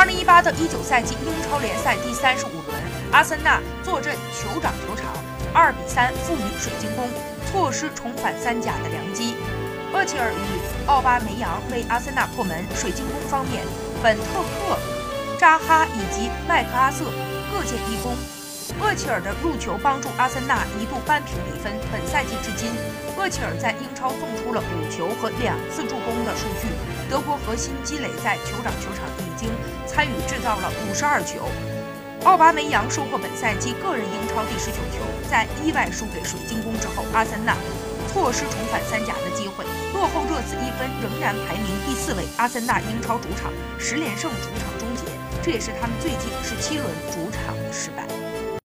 二零一八到一九赛季英超联赛第三十五轮，阿森纳坐镇酋长球场，二比三负于水晶宫，错失重返三甲的良机。厄齐尔与奥巴梅扬为阿森纳破门。水晶宫方面，本特克、扎哈以及麦克阿瑟各建一功。厄齐尔的入球帮助阿森纳一度扳平比分。本赛季至今，厄齐尔在英超送出了五球和两次助攻的数据。德国核心积累在酋长球场已经参与制造了五十二球。奥巴梅扬收获本赛季个人英超第十九球。在意外输给水晶宫之后，阿森纳错失重返三甲的机会。落后热刺一分，仍然排名第四位。阿森纳英超主场十连胜，主场终结，这也是他们最近十七轮主场失败。